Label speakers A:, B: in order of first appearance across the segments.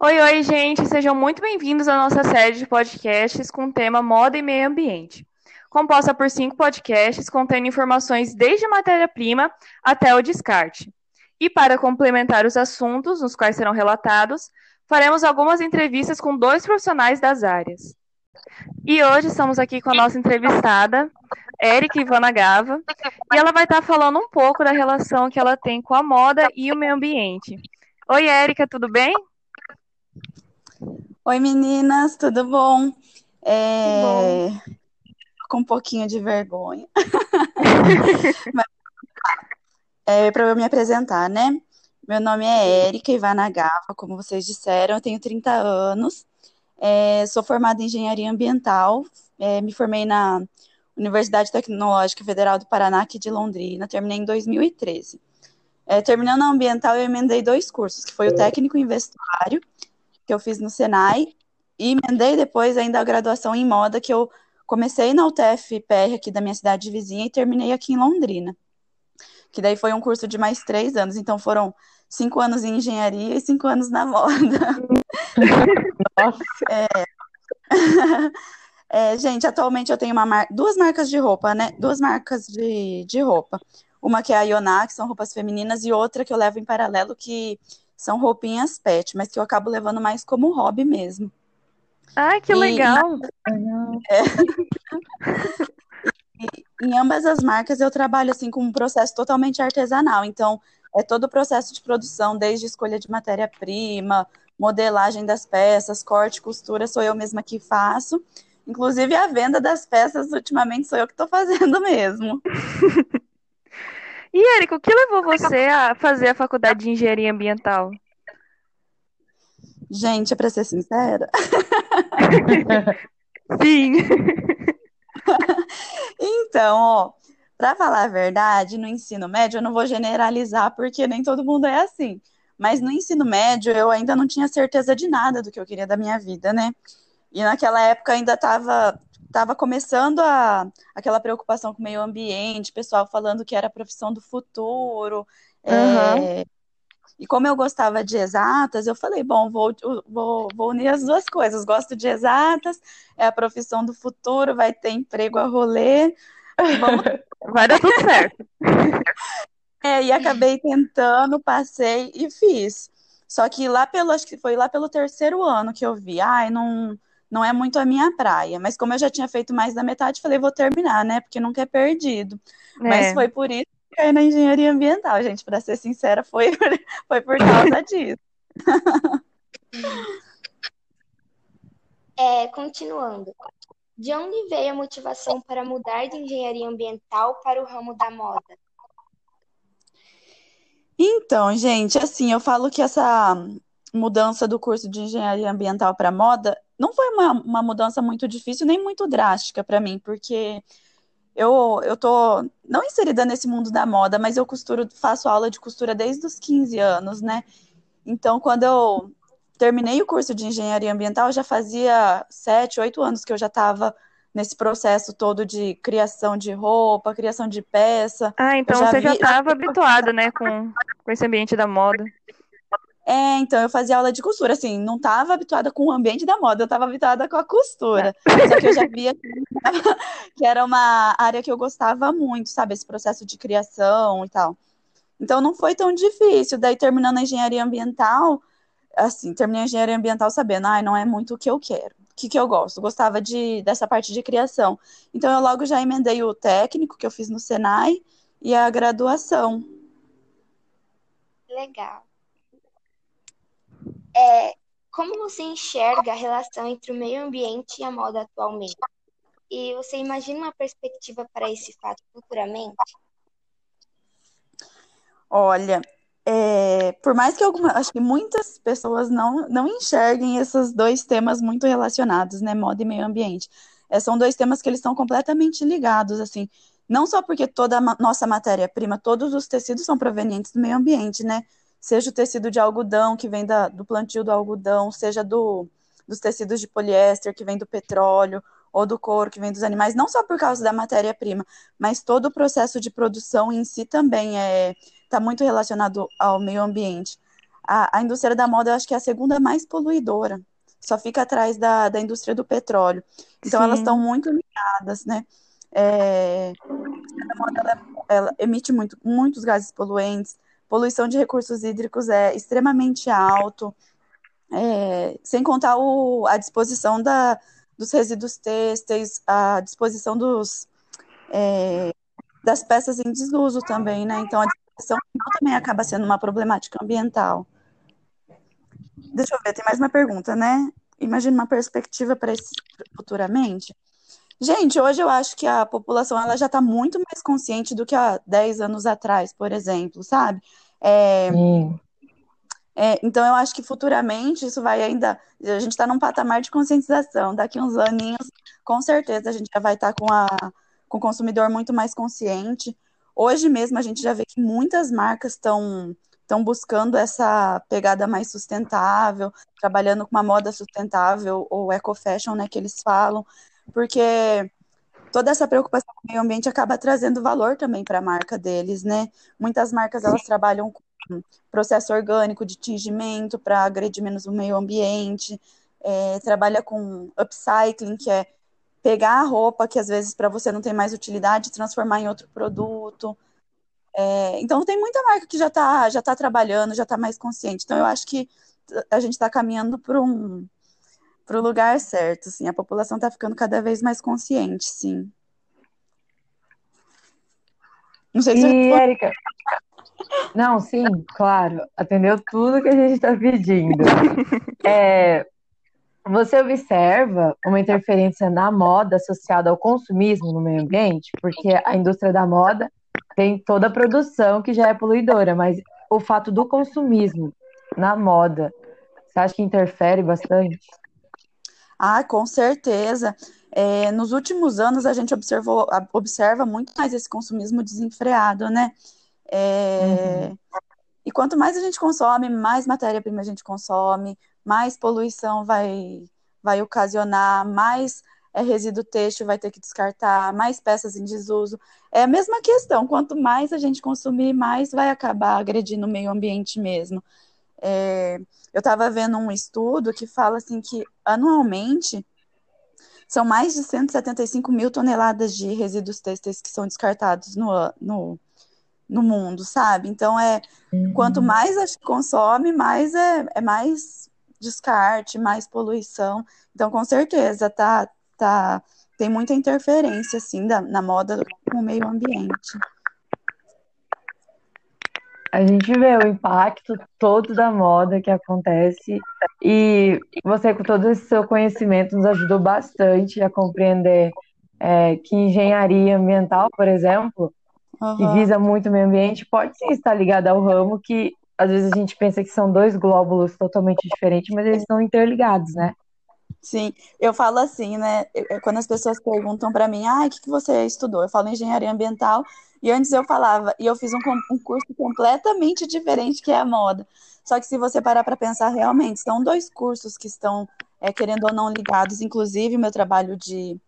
A: Oi, oi, gente, sejam muito bem-vindos à nossa série de podcasts com o tema Moda e Meio Ambiente, composta por cinco podcasts contendo informações desde a matéria-prima até o descarte. E para complementar os assuntos nos quais serão relatados, faremos algumas entrevistas com dois profissionais das áreas. E hoje estamos aqui com a nossa entrevistada, Érica Ivana Gava, e ela vai estar falando um pouco da relação que ela tem com a moda e o meio ambiente. Oi, Érica, tudo bem?
B: Oi, meninas, tudo bom? É... bom. Com um pouquinho de vergonha. Mas, é, para eu me apresentar, né? Meu nome é Érica Ivana Gava, como vocês disseram, eu tenho 30 anos, é, sou formada em Engenharia Ambiental, é, me formei na Universidade Tecnológica Federal do Paraná, aqui de Londrina, terminei em 2013. É, terminando a ambiental, eu emendei dois cursos, que foi o técnico em vestuário que eu fiz no Senai, e emendei depois ainda a graduação em moda, que eu comecei na UTF-PR aqui da minha cidade vizinha e terminei aqui em Londrina. Que daí foi um curso de mais três anos, então foram cinco anos em engenharia e cinco anos na moda. Nossa! É... é, gente, atualmente eu tenho mar... duas marcas de roupa, né? Duas marcas de, de roupa. Uma que é a Ioná, que são roupas femininas, e outra que eu levo em paralelo, que são roupinhas pet, mas que eu acabo levando mais como hobby mesmo.
A: Ai, que e, legal! É.
B: e, em ambas as marcas eu trabalho assim com um processo totalmente artesanal, então é todo o processo de produção, desde escolha de matéria-prima, modelagem das peças, corte, costura, sou eu mesma que faço. Inclusive a venda das peças, ultimamente, sou eu que estou fazendo mesmo.
A: E, Érico, o que levou você a fazer a faculdade de engenharia ambiental?
B: Gente, para ser sincera.
A: Sim.
B: então, ó, para falar a verdade, no ensino médio, eu não vou generalizar porque nem todo mundo é assim. Mas no ensino médio, eu ainda não tinha certeza de nada do que eu queria da minha vida, né? E naquela época ainda estava estava começando a, aquela preocupação com o meio ambiente, pessoal falando que era a profissão do futuro. Uhum. É, e como eu gostava de exatas, eu falei, bom, vou, vou, vou unir as duas coisas. Gosto de exatas, é a profissão do futuro, vai ter emprego a rolê.
A: Vamos... Vai dar tudo certo.
B: É, e acabei tentando, passei e fiz. Só que lá pelo, acho que foi lá pelo terceiro ano que eu vi, ai, não, não é muito a minha praia. Mas como eu já tinha feito mais da metade, falei, vou terminar, né? Porque nunca é perdido. É. Mas foi por isso que caí na engenharia ambiental, gente. Para ser sincera, foi, foi por causa disso.
C: É, continuando. De onde veio a motivação para mudar de engenharia ambiental para o ramo da moda?
B: Então, gente, assim, eu falo que essa mudança do curso de engenharia ambiental para moda não foi uma, uma mudança muito difícil nem muito drástica para mim, porque eu, eu tô não inserida nesse mundo da moda, mas eu costuro, faço aula de costura desde os 15 anos, né? Então, quando eu terminei o curso de engenharia ambiental, já fazia sete, oito anos que eu já estava nesse processo todo de criação de roupa, criação de peça.
A: Ah, então já você vi... já estava habituado, né, com, com esse ambiente da moda.
B: É, então eu fazia aula de costura, assim, não estava habituada com o ambiente da moda, eu estava habituada com a costura. Só que eu já via que era uma área que eu gostava muito, sabe, esse processo de criação e tal. Então não foi tão difícil. Daí terminando a engenharia ambiental, assim, terminei a engenharia ambiental sabendo, ai, ah, não é muito o que eu quero. O que, que eu gosto? Gostava de, dessa parte de criação. Então eu logo já emendei o técnico que eu fiz no Senai e a graduação.
C: Legal é, como você enxerga a relação entre o meio ambiente e a moda atualmente? E você imagina uma perspectiva para esse fato futuramente?
B: Olha, é, por mais que alguma, acho que muitas pessoas não, não enxerguem esses dois temas muito relacionados, né, moda e meio ambiente. É, são dois temas que eles estão completamente ligados, assim, não só porque toda a nossa matéria-prima, todos os tecidos são provenientes do meio ambiente, né, seja o tecido de algodão, que vem da, do plantio do algodão, seja do, dos tecidos de poliéster, que vem do petróleo, ou do couro, que vem dos animais, não só por causa da matéria-prima, mas todo o processo de produção em si também está é, tá muito relacionado ao meio ambiente. a, a indústria da moda eu acho que é a segunda mais poluidora. Só fica atrás da, da indústria do petróleo. Então
A: Sim.
B: elas estão muito ligadas, né? É, a moda ela, ela emite muito, muitos gases poluentes, poluição de recursos hídricos é extremamente alto, é, sem contar o, a disposição da, dos resíduos têxteis, a disposição dos, é, das peças em desuso também, né? Então a disposição também acaba sendo uma problemática ambiental. Deixa eu ver, tem mais uma pergunta, né? Imagina uma perspectiva para esse futuramente. Gente, hoje eu acho que a população ela já está muito mais consciente do que há 10 anos atrás, por exemplo, sabe? É, é, então eu acho que futuramente isso vai ainda. A gente está num patamar de conscientização. Daqui uns aninhos, com certeza, a gente já vai estar com, a, com o consumidor muito mais consciente. Hoje mesmo a gente já vê que muitas marcas estão estão buscando essa pegada mais sustentável, trabalhando com uma moda sustentável ou eco-fashion, né, que eles falam, porque toda essa preocupação com o meio ambiente acaba trazendo valor também para a marca deles, né? Muitas marcas elas trabalham com processo orgânico de tingimento para agredir menos o meio ambiente, é, trabalha com upcycling, que é pegar a roupa que às vezes para você não tem mais utilidade, transformar em outro produto. É, então tem muita marca que já está já tá trabalhando, já está mais consciente. Então eu acho que a gente está caminhando para um para o lugar certo, sim. A população está ficando cada vez mais consciente, sim. Não sei se
D: E, Érica, não, sim, claro, atendeu tudo que a gente está pedindo. É, você observa uma interferência na moda associada ao consumismo no meio ambiente? Porque a indústria da moda tem toda a produção que já é poluidora, mas o fato do consumismo na moda, você acha que interfere bastante?
B: Ah, com certeza. É, nos últimos anos a gente observou, observa muito mais esse consumismo desenfreado, né? É, uhum. E quanto mais a gente consome, mais matéria-prima a gente consome, mais poluição vai, vai ocasionar, mais é, resíduo têxtil vai ter que descartar, mais peças em desuso. É a mesma questão, quanto mais a gente consumir, mais vai acabar agredindo o meio ambiente mesmo. É, eu estava vendo um estudo que fala assim que anualmente são mais de 175 mil toneladas de resíduos têxteis que são descartados no, no, no mundo, sabe? Então é uhum. quanto mais a gente consome, mais é, é mais descarte, mais poluição. Então, com certeza, tá, tá, tem muita interferência assim da, na moda com o meio ambiente.
D: A gente vê o impacto todo da moda que acontece e você, com todo esse seu conhecimento, nos ajudou bastante a compreender é, que engenharia ambiental, por exemplo, uhum. que visa muito o meio ambiente, pode sim estar ligada ao ramo que às vezes a gente pensa que são dois glóbulos totalmente diferentes, mas eles estão interligados, né?
B: Sim, eu falo assim, né? Quando as pessoas perguntam para mim, ah, o que, que você estudou? Eu falo engenharia ambiental, e antes eu falava, e eu fiz um, um curso completamente diferente que é a moda. Só que se você parar para pensar, realmente, são dois cursos que estão, é, querendo ou não, ligados. Inclusive, meu trabalho de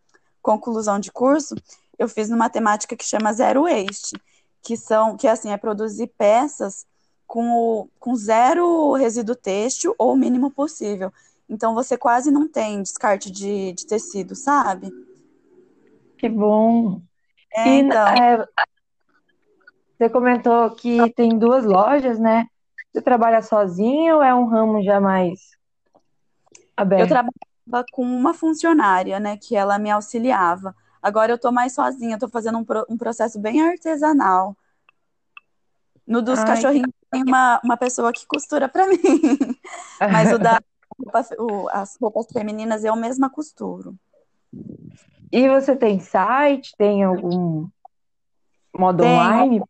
B: conclusão de curso, eu fiz numa temática que chama Zero Waste, que são, que assim, é produzir peças com, o, com zero resíduo têxtil ou o mínimo possível. Então você quase não tem descarte de, de tecido, sabe?
D: Que bom.
B: É,
D: e,
B: então...
D: é, você comentou que tem duas lojas, né? Você trabalha sozinha ou é um ramo já mais aberto?
B: Eu trabalhava com uma funcionária, né? Que ela me auxiliava. Agora eu tô mais sozinha, tô fazendo um, pro, um processo bem artesanal. No dos Ai. cachorrinhos tem uma, uma pessoa que costura para mim. Mas o da o, as roupas femininas eu mesma costuro.
D: E você tem site? Tem algum modo online?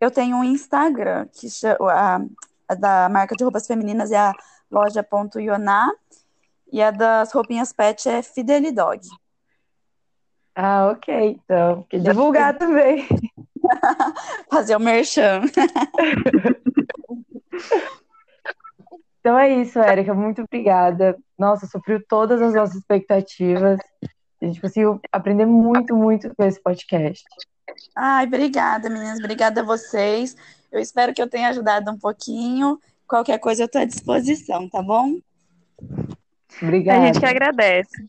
B: Eu tenho um Instagram, que a, a da marca de roupas femininas é a loja.ioná e a das roupinhas pet é Fidelidog.
D: Ah, ok. Então, que divulgar também.
B: Fazer o merchan.
D: Então é isso, Érica. Muito obrigada. Nossa, supriu todas as nossas expectativas. A gente conseguiu aprender muito, muito com esse podcast.
B: Ai, obrigada, meninas. Obrigada a vocês. Eu espero que eu tenha ajudado um pouquinho. Qualquer coisa eu estou à disposição, tá bom?
D: Obrigada.
A: A gente que agradece.